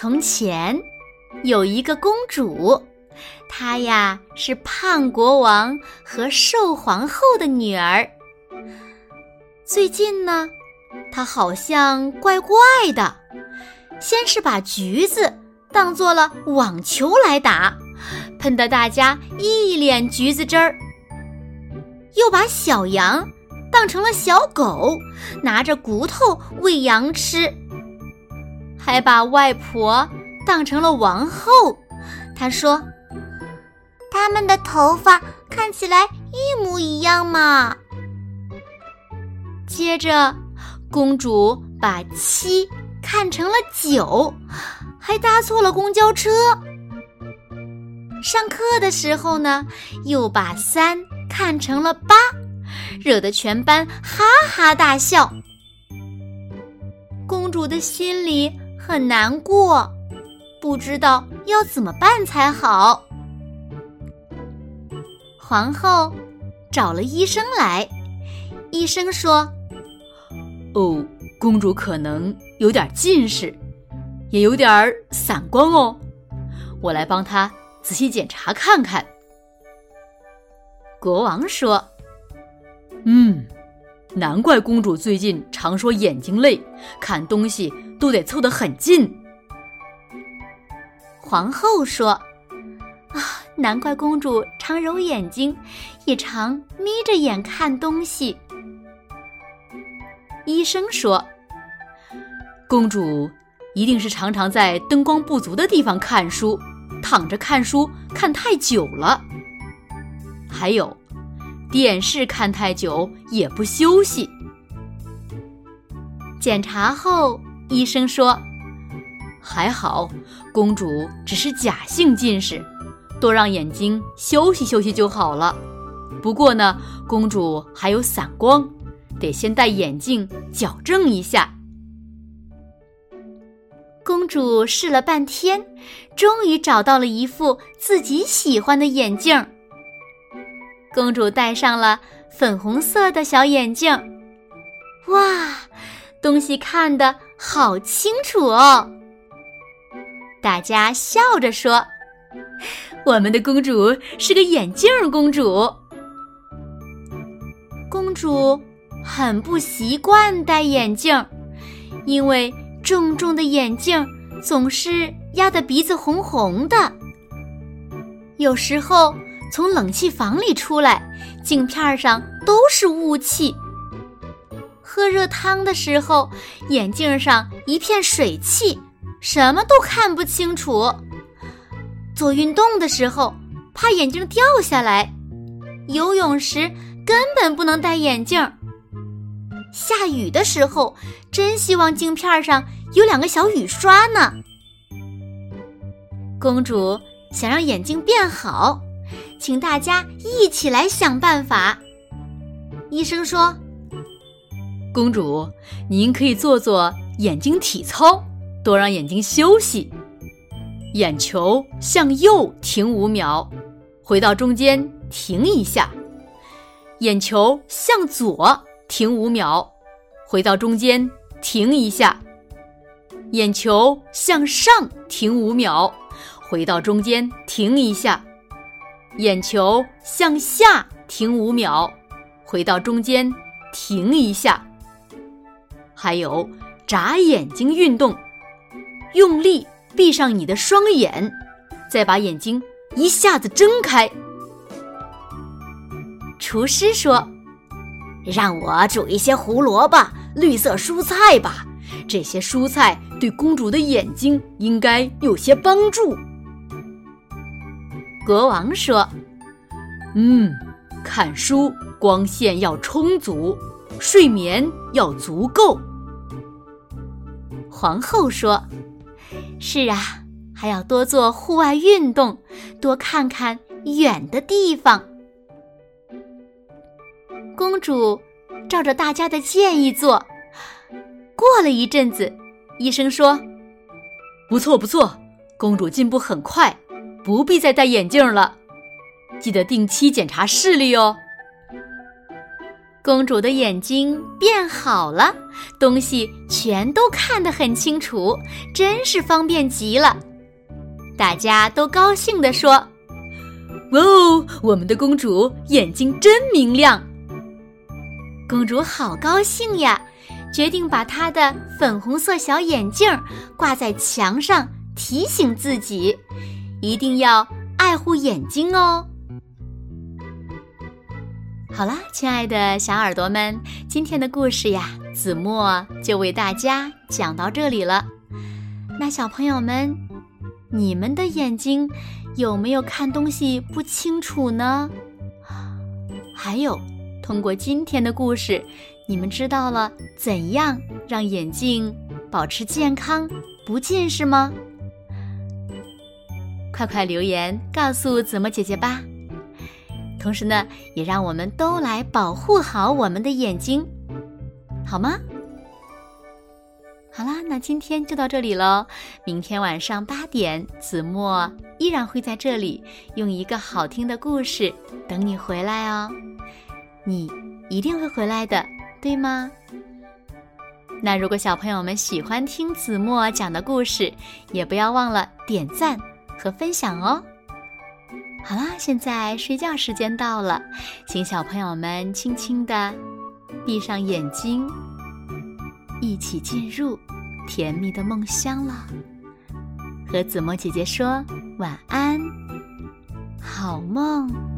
从前有一个公主，她呀是胖国王和瘦皇后的女儿。最近呢，她好像怪怪的，先是把橘子当做了网球来打，喷得大家一脸橘子汁儿；又把小羊当成了小狗，拿着骨头喂羊吃。还把外婆当成了王后，他说：“他们的头发看起来一模一样嘛。”接着，公主把七看成了九，还搭错了公交车。上课的时候呢，又把三看成了八，惹得全班哈哈大笑。公主的心里。很难过，不知道要怎么办才好。皇后找了医生来，医生说：“哦，公主可能有点近视，也有点散光哦。我来帮她仔细检查看看。”国王说：“嗯，难怪公主最近常说眼睛累，看东西。”都得凑得很近。皇后说：“啊，难怪公主常揉眼睛，也常眯着眼看东西。”医生说：“公主一定是常常在灯光不足的地方看书，躺着看书看太久了。还有，电视看太久也不休息。”检查后。医生说：“还好，公主只是假性近视，多让眼睛休息休息就好了。不过呢，公主还有散光，得先戴眼镜矫正一下。”公主试了半天，终于找到了一副自己喜欢的眼镜。公主戴上了粉红色的小眼镜，哇，东西看的。好清楚哦！大家笑着说：“我们的公主是个眼镜公主。”公主很不习惯戴眼镜，因为重重的眼镜总是压得鼻子红红的。有时候从冷气房里出来，镜片上都是雾气。喝热汤的时候，眼镜上一片水汽，什么都看不清楚。做运动的时候，怕眼镜掉下来。游泳时根本不能戴眼镜。下雨的时候，真希望镜片上有两个小雨刷呢。公主想让眼睛变好，请大家一起来想办法。医生说。公主，您可以做做眼睛体操，多让眼睛休息。眼球向右停五秒，回到中间停一下；眼球向左停五秒，回到中间停一下；眼球向上停五秒，回到中间停一下；眼球向下停五秒，回到中间停一下。还有眨眼睛运动，用力闭上你的双眼，再把眼睛一下子睁开。厨师说：“让我煮一些胡萝卜、绿色蔬菜吧，这些蔬菜对公主的眼睛应该有些帮助。”国王说：“嗯，看书光线要充足，睡眠要足够。”皇后说：“是啊，还要多做户外运动，多看看远的地方。”公主照着大家的建议做。过了一阵子，医生说：“不错不错，公主进步很快，不必再戴眼镜了。记得定期检查视力哦。”公主的眼睛变好了，东西全都看得很清楚，真是方便极了。大家都高兴地说：“哇哦，我们的公主眼睛真明亮！”公主好高兴呀，决定把她的粉红色小眼镜挂在墙上，提醒自己一定要爱护眼睛哦。好啦，亲爱的小耳朵们，今天的故事呀，子墨就为大家讲到这里了。那小朋友们，你们的眼睛有没有看东西不清楚呢？还有，通过今天的故事，你们知道了怎样让眼睛保持健康、不近视吗？快快留言告诉子墨姐姐吧。同时呢，也让我们都来保护好我们的眼睛，好吗？好啦，那今天就到这里喽。明天晚上八点，子墨依然会在这里，用一个好听的故事等你回来哦。你一定会回来的，对吗？那如果小朋友们喜欢听子墨讲的故事，也不要忘了点赞和分享哦。好啦，现在睡觉时间到了，请小朋友们轻轻的闭上眼睛，一起进入甜蜜的梦乡了。和子墨姐姐说晚安，好梦。